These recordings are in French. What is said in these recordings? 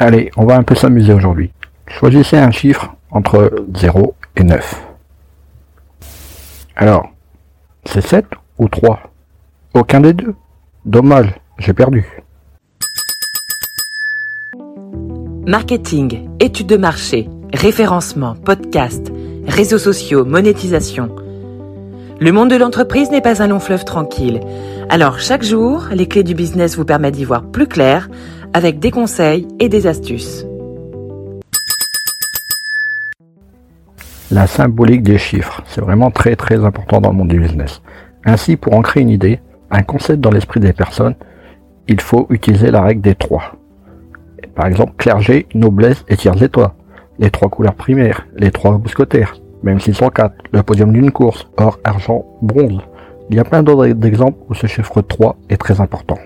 Allez, on va un peu s'amuser aujourd'hui. Choisissez un chiffre entre 0 et 9. Alors, c'est 7 ou 3 Aucun des deux. Dommage, j'ai perdu. Marketing, études de marché, référencement, podcast, réseaux sociaux, monétisation. Le monde de l'entreprise n'est pas un long fleuve tranquille. Alors chaque jour, les clés du business vous permettent d'y voir plus clair avec des conseils et des astuces. La symbolique des chiffres, c'est vraiment très très important dans le monde du business. Ainsi, pour ancrer une idée, un concept dans l'esprit des personnes, il faut utiliser la règle des trois. Par exemple, clergé, noblesse et tiers étoiles. Les trois couleurs primaires, les trois mousquetaires, même s'ils sont quatre, le podium d'une course, or, argent, bronze. Il y a plein d'autres exemples où ce chiffre 3 est très important.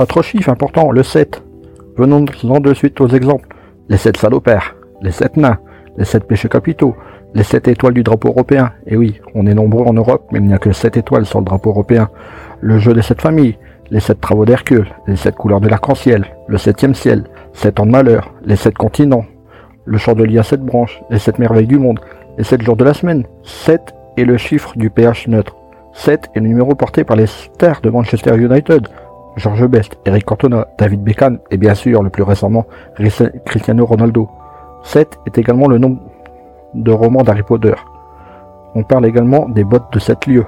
Autre chiffre important, le 7. Venons-en de suite aux exemples. Les 7 salopères, les 7 nains, les 7 péchés capitaux, les 7 étoiles du drapeau européen. Et oui, on est nombreux en Europe, mais il n'y a que 7 étoiles sur le drapeau européen. Le jeu des 7 familles, les 7 travaux d'Hercule, les 7 couleurs de l'arc-en-ciel, le 7 ciel, 7 ans de malheur, les 7 continents, le chandelier à 7 branches, les 7 merveilles du monde, les 7 jours de la semaine. 7 est le chiffre du pH neutre. 7 est le numéro porté par les stars de Manchester United. George Best, Eric Cantona, David Beckham et bien sûr le plus récemment Cristiano Ronaldo. 7 est également le nombre de romans d'Harry Potter. On parle également des bottes de 7 lieux.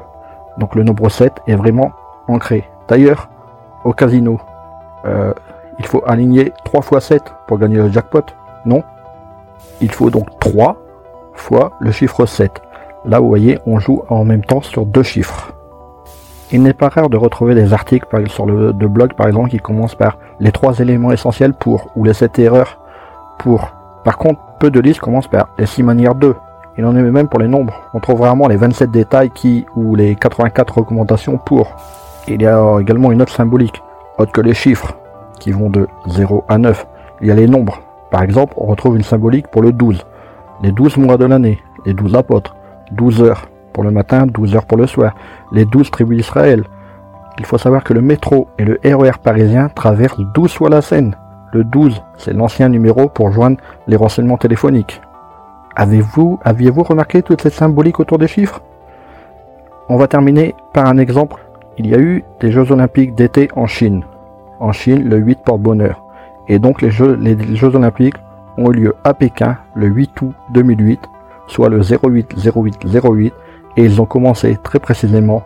Donc le nombre 7 est vraiment ancré. D'ailleurs, au casino, euh, il faut aligner 3 fois 7 pour gagner le jackpot. Non Il faut donc 3 fois le chiffre 7. Là, vous voyez, on joue en même temps sur deux chiffres. Il n'est pas rare de retrouver des articles sur le de blog, par exemple, qui commencent par les trois éléments essentiels pour, ou les 7 erreurs pour. Par contre, peu de listes commencent par les 6 manières 2. Il en est même pour les nombres. On trouve vraiment les 27 détails qui, ou les 84 recommandations pour. Il y a également une autre symbolique, autre que les chiffres, qui vont de 0 à 9. Il y a les nombres. Par exemple, on retrouve une symbolique pour le 12. Les 12 mois de l'année, les 12 apôtres, 12 heures pour le matin, 12 heures pour le soir, les 12 tribus d'Israël. Il faut savoir que le métro et le RER e parisien traversent 12 fois la Seine. Le 12, c'est l'ancien numéro pour joindre les renseignements téléphoniques. Avez-vous, aviez-vous remarqué toute cette symbolique autour des chiffres? On va terminer par un exemple. Il y a eu des Jeux Olympiques d'été en Chine. En Chine, le 8 porte bonheur. Et donc les Jeux, les Jeux Olympiques ont eu lieu à Pékin le 8 août 2008 soit le 08 08 08, et ils ont commencé très précisément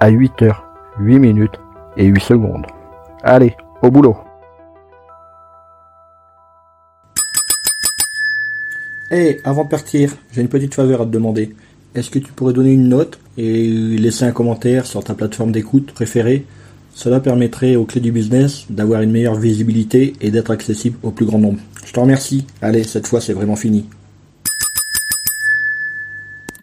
à 8 h 8 minutes et 8 secondes. Allez, au boulot Hé, avant de partir, j'ai une petite faveur à te demander. Est-ce que tu pourrais donner une note et laisser un commentaire sur ta plateforme d'écoute préférée? Cela permettrait aux clés du business d'avoir une meilleure visibilité et d'être accessible au plus grand nombre. Je te remercie. Allez, cette fois c'est vraiment fini.